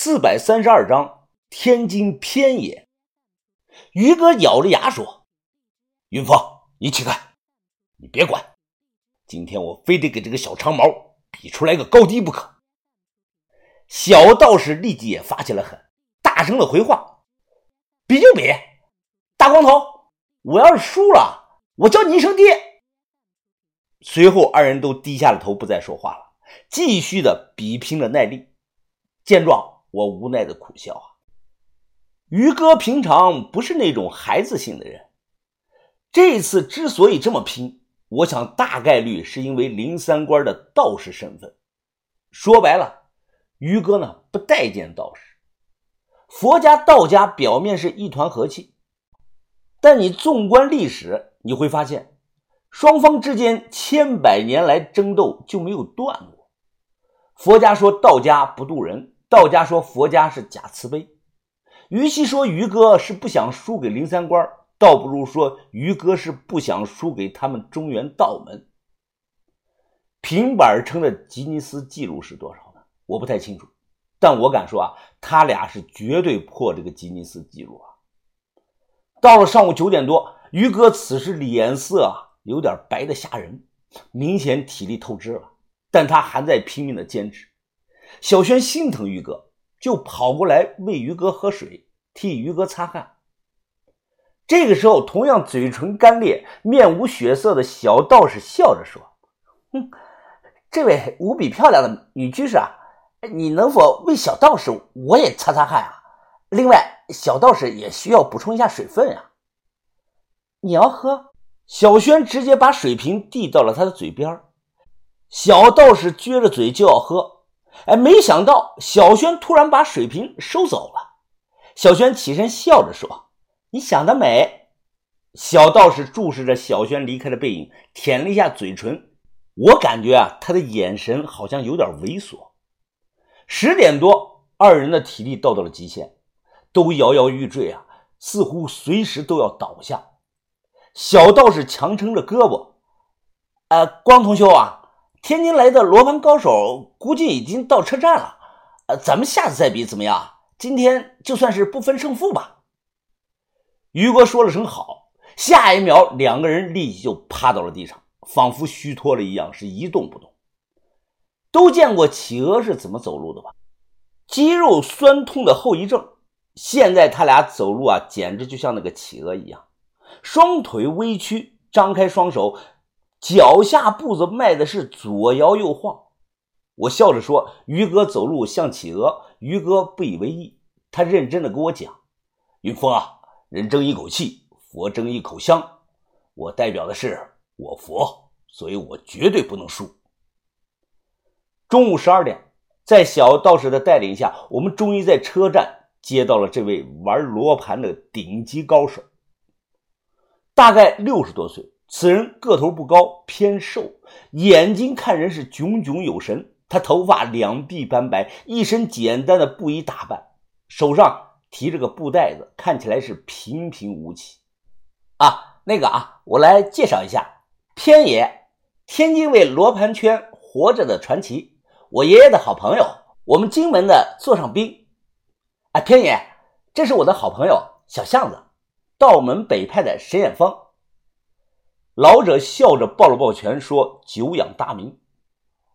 四百三十二章天津偏野。于哥咬着牙说：“云峰，你起开，你别管，今天我非得给这个小长毛比出来个高低不可。”小道士立即也发起了狠，大声的回话：“比就比，大光头，我要是输了，我叫你一声爹。”随后，二人都低下了头，不再说话了，继续的比拼着耐力。见状。我无奈的苦笑啊，于哥平常不是那种孩子性的人，这次之所以这么拼，我想大概率是因为林三官的道士身份。说白了，于哥呢不待见道士。佛家、道家表面是一团和气，但你纵观历史，你会发现，双方之间千百年来争斗就没有断过。佛家说道家不渡人。道家说佛家是假慈悲，与其说于哥是不想输给林三官，倒不如说于哥是不想输给他们中原道门。平板撑的吉尼斯记录是多少呢？我不太清楚，但我敢说啊，他俩是绝对破这个吉尼斯记录啊！到了上午九点多，于哥此时脸色啊有点白的吓人，明显体力透支了，但他还在拼命的坚持。小轩心疼于哥，就跑过来喂于哥喝水，替于哥擦汗。这个时候，同样嘴唇干裂、面无血色的小道士笑着说：“哼，这位无比漂亮的女居士啊，你能否为小道士我也擦擦汗啊？另外，小道士也需要补充一下水分啊。你要喝？”小轩直接把水瓶递到了他的嘴边。小道士撅着嘴就要喝。哎，没想到小轩突然把水瓶收走了。小轩起身笑着说：“你想得美。”小道士注视着小轩离开的背影，舔了一下嘴唇。我感觉啊，他的眼神好像有点猥琐。十点多，二人的体力到达了极限，都摇摇欲坠啊，似乎随时都要倒下。小道士强撑着胳膊：“呃，光同修啊。”天津来的罗盘高手估计已经到车站了，呃，咱们下次再比怎么样？今天就算是不分胜负吧。于哥说了声好，下一秒两个人立即就趴到了地上，仿佛虚脱了一样，是一动不动。都见过企鹅是怎么走路的吧？肌肉酸痛的后遗症。现在他俩走路啊，简直就像那个企鹅一样，双腿微曲，张开双手。脚下步子迈的是左摇右晃，我笑着说：“于哥走路像企鹅。”于哥不以为意，他认真的跟我讲：“云峰啊，人争一口气，佛争一口香。我代表的是我佛，所以我绝对不能输。”中午十二点，在小道士的带领下，我们终于在车站接到了这位玩罗盘的顶级高手，大概六十多岁。此人个头不高，偏瘦，眼睛看人是炯炯有神。他头发两鬓斑白，一身简单的布衣打扮，手上提着个布袋子，看起来是平平无奇。啊，那个啊，我来介绍一下，偏野，天津卫罗盘圈活着的传奇，我爷爷的好朋友，我们津门的座上宾。啊，偏野，这是我的好朋友小巷子，道门北派的神眼峰。老者笑着抱了抱拳，说：“久仰大名。”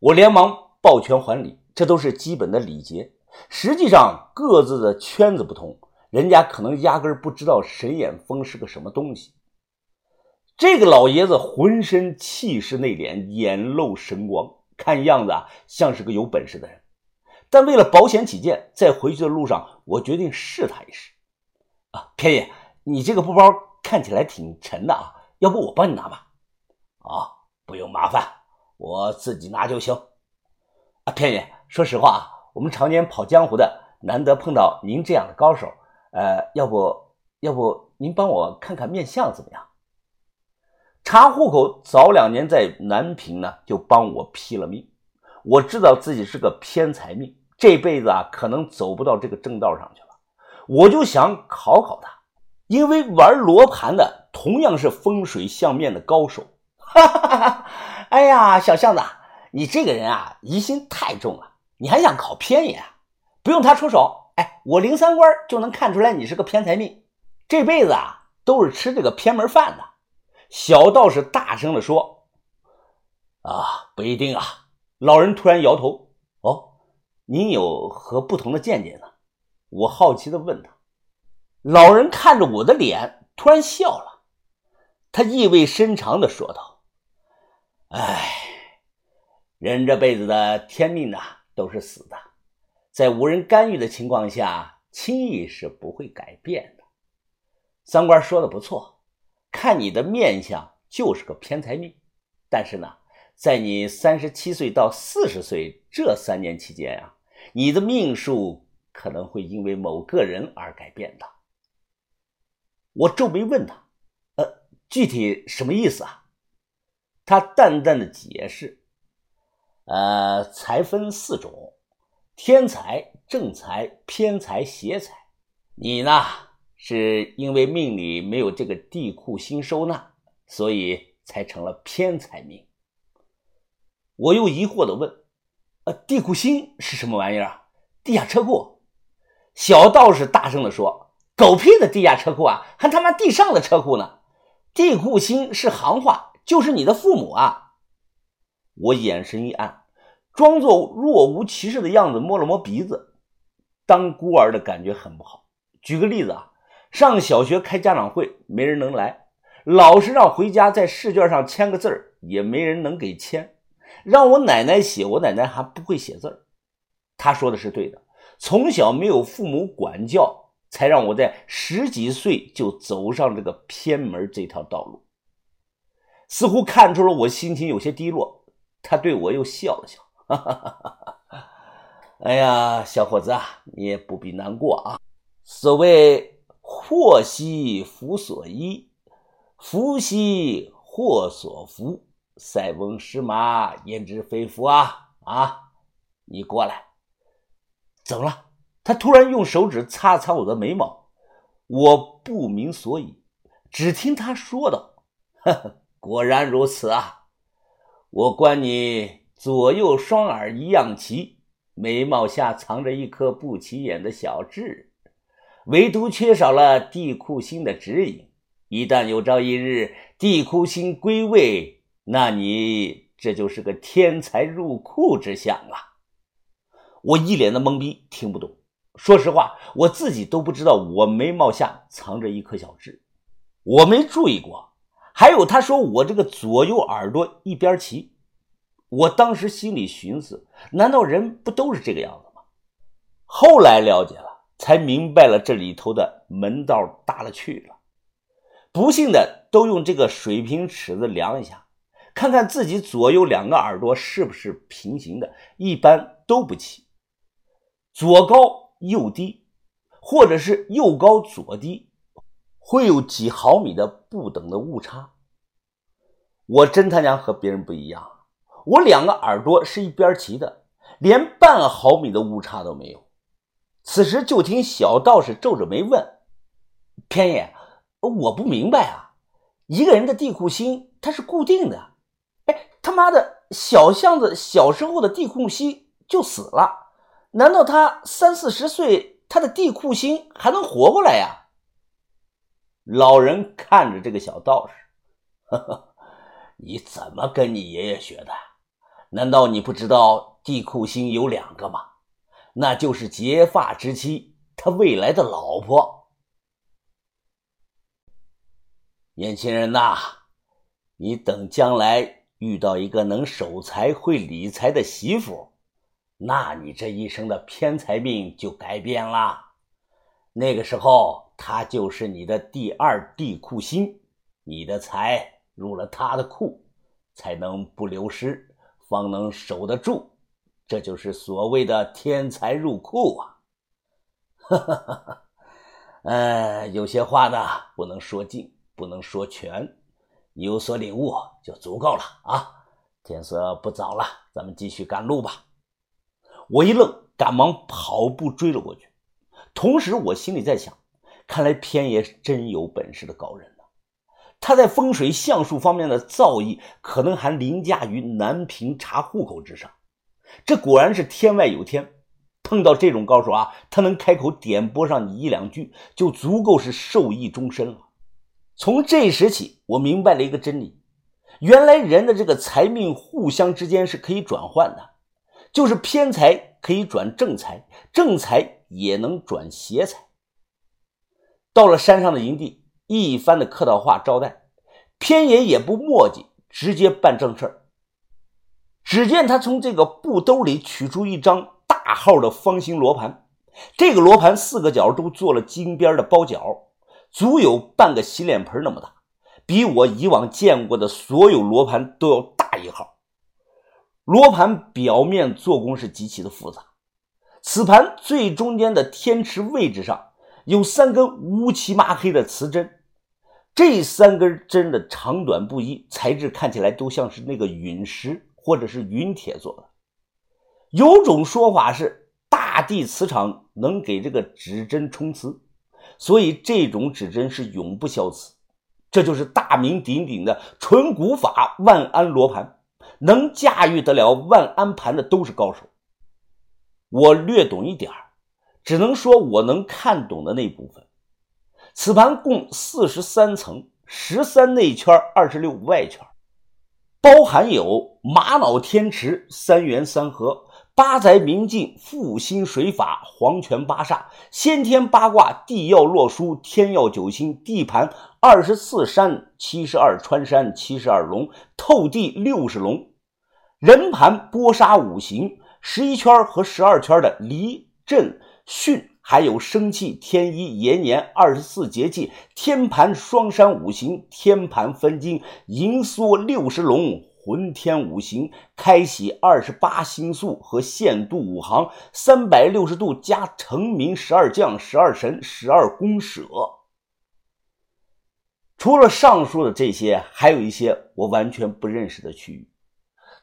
我连忙抱拳还礼，这都是基本的礼节。实际上，各自的圈子不同，人家可能压根儿不知道神眼峰是个什么东西。这个老爷子浑身气势内敛，眼露神光，看样子啊像是个有本事的人。但为了保险起见，在回去的路上，我决定试他一试。啊，偏爷，你这个布包看起来挺沉的啊。要不我帮你拿吧？啊，不用麻烦，我自己拿就行。啊，偏爷，说实话啊，我们常年跑江湖的，难得碰到您这样的高手。呃，要不要不您帮我看看面相怎么样？查户口早两年在南平呢，就帮我批了命。我知道自己是个偏财命，这辈子啊可能走不到这个正道上去了。我就想考考他，因为玩罗盘的。同样是风水相面的高手，哈哈哈哈哎呀，小巷子，你这个人啊，疑心太重了。你还想考偏爷？不用他出手，哎，我林三官就能看出来你是个偏财命，这辈子啊都是吃这个偏门饭的。小道士大声的说：“啊，不一定啊。”老人突然摇头：“哦，您有何不同的见解呢？”我好奇的问他。老人看着我的脸，突然笑了，他意味深长的说道：“哎，人这辈子的天命呐，都是死的，在无人干预的情况下，轻易是不会改变的。三官说的不错，看你的面相就是个偏财命，但是呢，在你三十七岁到四十岁这三年期间呀，你的命数可能会因为某个人而改变的。”我皱眉问他：“，具体什么意思啊？”他淡淡的解释：“呃，财分四种，天财、正财、偏财、邪财。你呢，是因为命里没有这个地库星收纳，所以才成了偏财命。”我又疑惑的问：“呃，地库星是什么玩意儿？地下车库？”小道士大声的说。狗屁的地下车库啊，还他妈地上的车库呢！地库星是行话，就是你的父母啊！我眼神一暗，装作若无其事的样子，摸了摸鼻子。当孤儿的感觉很不好。举个例子啊，上小学开家长会，没人能来；老师让回家在试卷上签个字儿，也没人能给签。让我奶奶写，我奶奶还不会写字儿。他说的是对的，从小没有父母管教。才让我在十几岁就走上这个偏门这条道路，似乎看出了我心情有些低落，他对我又笑了笑，哈哈哈哈哈。哎呀，小伙子啊，你也不必难过啊。所谓祸兮福所依，福兮祸所伏。塞翁失马，焉知非福啊！啊，你过来，怎么了？他突然用手指擦擦我的眉毛，我不明所以，只听他说道：“呵呵，果然如此啊！我观你左右双耳一样齐，眉毛下藏着一颗不起眼的小痣，唯独缺少了地库星的指引。一旦有朝一日地库星归位，那你这就是个天才入库之相啊！”我一脸的懵逼，听不懂。说实话，我自己都不知道我眉毛下藏着一颗小痣，我没注意过。还有他说我这个左右耳朵一边齐，我当时心里寻思：难道人不都是这个样子吗？后来了解了，才明白了这里头的门道大了去了。不信的都用这个水平尺子量一下，看看自己左右两个耳朵是不是平行的，一般都不齐，左高。右低，或者是右高左低，会有几毫米的不等的误差。我真他娘和别人不一样，我两个耳朵是一边齐的，连半毫米的误差都没有。此时就听小道士皱着眉问：“天爷，我不明白啊，一个人的地库星它是固定的，哎，他妈的小巷子小时候的地库星就死了。”难道他三四十岁，他的地库星还能活过来呀？老人看着这个小道士，呵呵，你怎么跟你爷爷学的？难道你不知道地库星有两个吗？那就是结发之妻，他未来的老婆。年轻人呐，你等将来遇到一个能守财、会理财的媳妇。那你这一生的偏财命就改变了，那个时候他就是你的第二地库星，你的财入了他的库，才能不流失，方能守得住，这就是所谓的天才入库啊！哈哈哈哈呃，有些话呢不能说尽，不能说全，有所领悟就足够了啊！天色不早了，咱们继续赶路吧。我一愣，赶忙跑步追了过去。同时，我心里在想：看来偏爷是真有本事的高人呢。他在风水相术方面的造诣，可能还凌驾于南平查户口之上。这果然是天外有天。碰到这种高手啊，他能开口点拨上你一两句，就足够是受益终身了。从这时起，我明白了一个真理：原来人的这个财命互相之间是可以转换的，就是偏财可以转正财，正财也能转邪财。到了山上的营地，一番的客套话招待，偏爷也不墨迹，直接办正事儿。只见他从这个布兜里取出一张。大号的方形罗盘，这个罗盘四个角都做了金边的包角，足有半个洗脸盆那么大，比我以往见过的所有罗盘都要大一号。罗盘表面做工是极其的复杂，此盘最中间的天池位置上有三根乌漆麻黑的磁针，这三根针的长短不一，材质看起来都像是那个陨石或者是陨铁做的。有种说法是，大地磁场能给这个指针充磁，所以这种指针是永不消磁。这就是大名鼎鼎的纯古法万安罗盘，能驾驭得了万安盘的都是高手。我略懂一点只能说我能看懂的那部分。此盘共四十三层，十三内圈，二十六外圈，包含有玛瑙天池、三元三合。八宅明镜、复心水法、黄泉八煞、先天八卦、地曜洛书、天曜九星、地盘二十四山、七十二穿山、七十二龙、透地六十龙、人盘波杀五行、十一圈和十二圈的离震巽，还有生气天一延年二十四节气、天盘双山五行、天盘分金银缩六十龙。浑天五行开启二十八星宿和限度五行三百六十度加成名十二将十二神十二宫舍。除了上述的这些，还有一些我完全不认识的区域。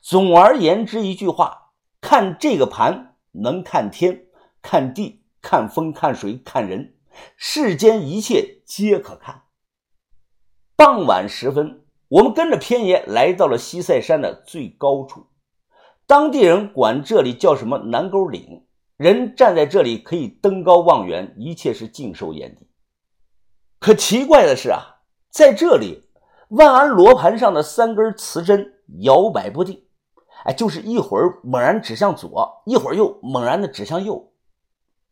总而言之，一句话，看这个盘能看天、看地、看风、看水、看人，世间一切皆可看。傍晚时分。我们跟着偏爷来到了西塞山的最高处，当地人管这里叫什么南沟岭。人站在这里可以登高望远，一切是尽收眼底。可奇怪的是啊，在这里万安罗盘上的三根磁针摇摆不定，哎，就是一会儿猛然指向左，一会儿又猛然的指向右。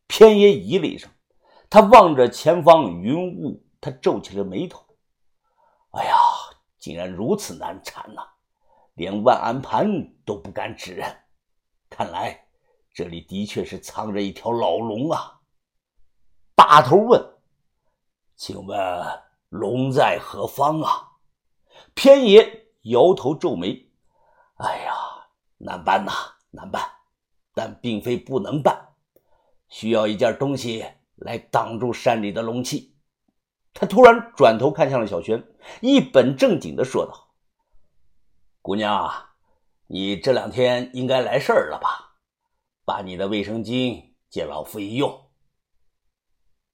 偏爷咦了一声，他望着前方云雾，他皱起了眉头。哎呀！竟然如此难缠呐！连万安盘都不敢指认，看来这里的确是藏着一条老龙啊！大头问：“请问龙在何方啊？”偏爷摇头皱眉：“哎呀，难办呐，难办！但并非不能办，需要一件东西来挡住山里的龙气。”他突然转头看向了小轩，一本正经的说道：“姑娘，你这两天应该来事儿了吧？把你的卫生巾借老夫一用。”